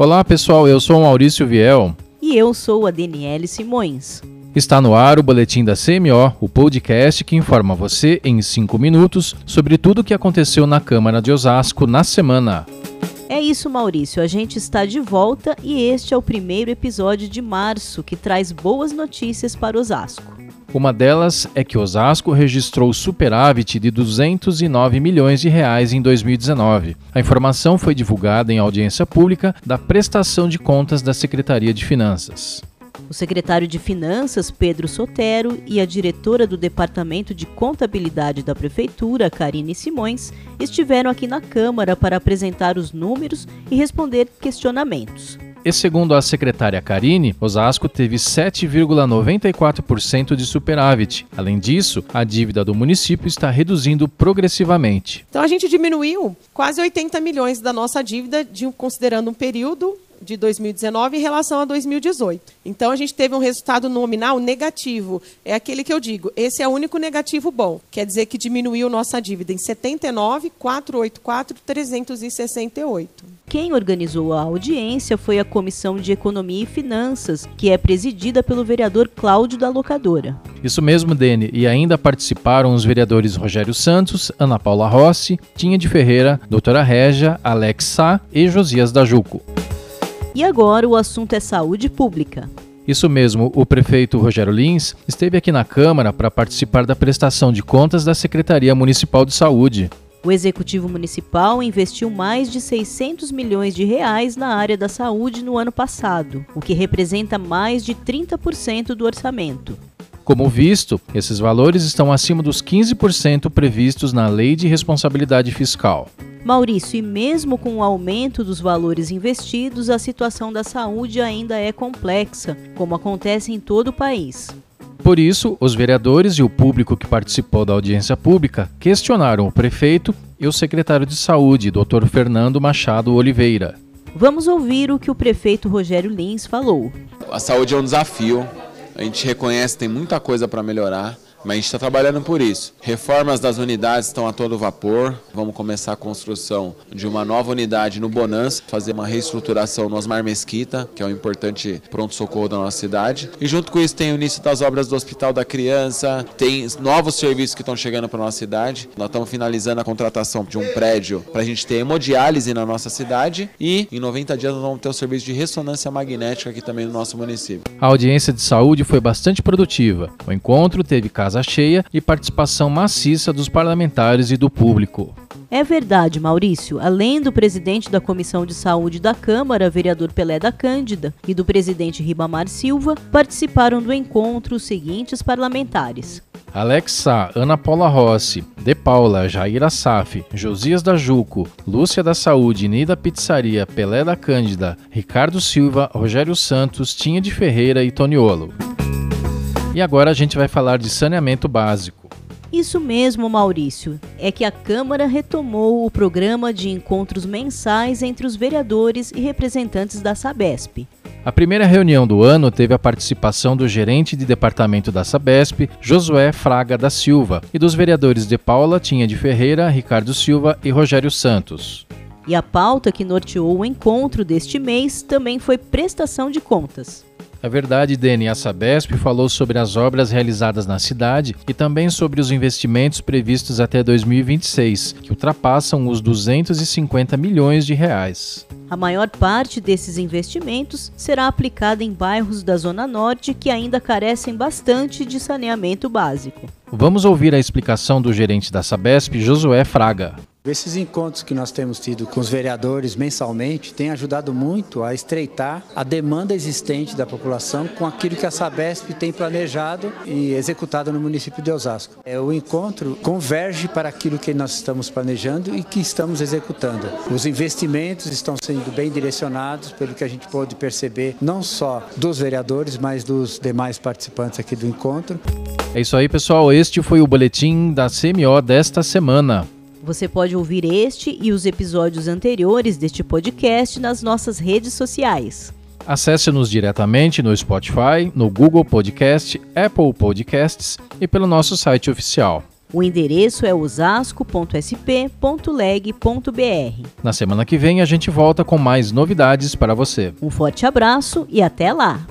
Olá pessoal, eu sou o Maurício Viel. E eu sou a Daniele Simões. Está no ar o Boletim da CMO, o podcast que informa você em 5 minutos sobre tudo o que aconteceu na Câmara de Osasco na semana. É isso, Maurício. A gente está de volta e este é o primeiro episódio de março que traz boas notícias para Osasco. Uma delas é que Osasco registrou superávit de 209 milhões de reais em 2019. A informação foi divulgada em audiência pública da prestação de contas da Secretaria de Finanças. O secretário de Finanças, Pedro Sotero, e a diretora do Departamento de Contabilidade da Prefeitura, Karine Simões, estiveram aqui na Câmara para apresentar os números e responder questionamentos. E segundo a secretária Karine, Osasco teve 7,94% de superávit. Além disso, a dívida do município está reduzindo progressivamente. Então a gente diminuiu quase 80 milhões da nossa dívida, de, considerando um período de 2019 em relação a 2018. Então a gente teve um resultado nominal negativo. É aquele que eu digo, esse é o único negativo bom. Quer dizer que diminuiu nossa dívida em 79, 484, 368. Quem organizou a audiência foi a Comissão de Economia e Finanças, que é presidida pelo vereador Cláudio da Locadora. Isso mesmo, Dene. E ainda participaram os vereadores Rogério Santos, Ana Paula Rossi, Tinha de Ferreira, Doutora Régia, Alex Sá e Josias da Juco. E agora o assunto é saúde pública. Isso mesmo, o prefeito Rogério Lins esteve aqui na Câmara para participar da prestação de contas da Secretaria Municipal de Saúde. O Executivo Municipal investiu mais de 600 milhões de reais na área da saúde no ano passado, o que representa mais de 30% do orçamento. Como visto, esses valores estão acima dos 15% previstos na Lei de Responsabilidade Fiscal. Maurício, e mesmo com o aumento dos valores investidos, a situação da saúde ainda é complexa, como acontece em todo o país. Por isso, os vereadores e o público que participou da audiência pública questionaram o prefeito e o secretário de Saúde, Dr. Fernando Machado Oliveira. Vamos ouvir o que o prefeito Rogério Lins falou. A saúde é um desafio, a gente reconhece que tem muita coisa para melhorar mas a gente está trabalhando por isso. Reformas das unidades estão a todo vapor. Vamos começar a construção de uma nova unidade no Bonança, fazer uma reestruturação no Osmar Mesquita, que é um importante pronto-socorro da nossa cidade. E junto com isso tem o início das obras do Hospital da Criança, tem novos serviços que estão chegando para nossa cidade. Nós estamos finalizando a contratação de um prédio para a gente ter hemodiálise na nossa cidade e em 90 dias nós vamos ter o serviço de ressonância magnética aqui também no nosso município. A audiência de saúde foi bastante produtiva. O encontro teve casa cheia e participação maciça dos parlamentares e do público. É verdade, Maurício. Além do presidente da Comissão de Saúde da Câmara, vereador Pelé da Cândida, e do presidente Ribamar Silva, participaram do encontro os seguintes parlamentares. Alex Sá, Ana Paula Rossi, De Paula, Jair Assaf, Josias da Juco, Lúcia da Saúde, Nida Pizzaria, Pelé da Cândida, Ricardo Silva, Rogério Santos, Tinha de Ferreira e Toniolo. E agora a gente vai falar de saneamento básico. Isso mesmo, Maurício. É que a Câmara retomou o programa de encontros mensais entre os vereadores e representantes da Sabesp. A primeira reunião do ano teve a participação do gerente de departamento da Sabesp, Josué Fraga da Silva, e dos vereadores de Paula Tinha de Ferreira, Ricardo Silva e Rogério Santos. E a pauta que norteou o encontro deste mês também foi prestação de contas. É verdade, Deni. A Sabesp falou sobre as obras realizadas na cidade e também sobre os investimentos previstos até 2026, que ultrapassam os 250 milhões de reais. A maior parte desses investimentos será aplicada em bairros da Zona Norte que ainda carecem bastante de saneamento básico. Vamos ouvir a explicação do gerente da Sabesp, Josué Fraga. Esses encontros que nós temos tido com os vereadores mensalmente têm ajudado muito a estreitar a demanda existente da população com aquilo que a Sabesp tem planejado e executado no município de Osasco. É, o encontro converge para aquilo que nós estamos planejando e que estamos executando. Os investimentos estão sendo bem direcionados, pelo que a gente pôde perceber, não só dos vereadores, mas dos demais participantes aqui do encontro. É isso aí, pessoal. Este foi o boletim da CMO desta semana. Você pode ouvir este e os episódios anteriores deste podcast nas nossas redes sociais. Acesse-nos diretamente no Spotify, no Google Podcast, Apple Podcasts e pelo nosso site oficial. O endereço é osasco.sp.leg.br. Na semana que vem a gente volta com mais novidades para você. Um forte abraço e até lá!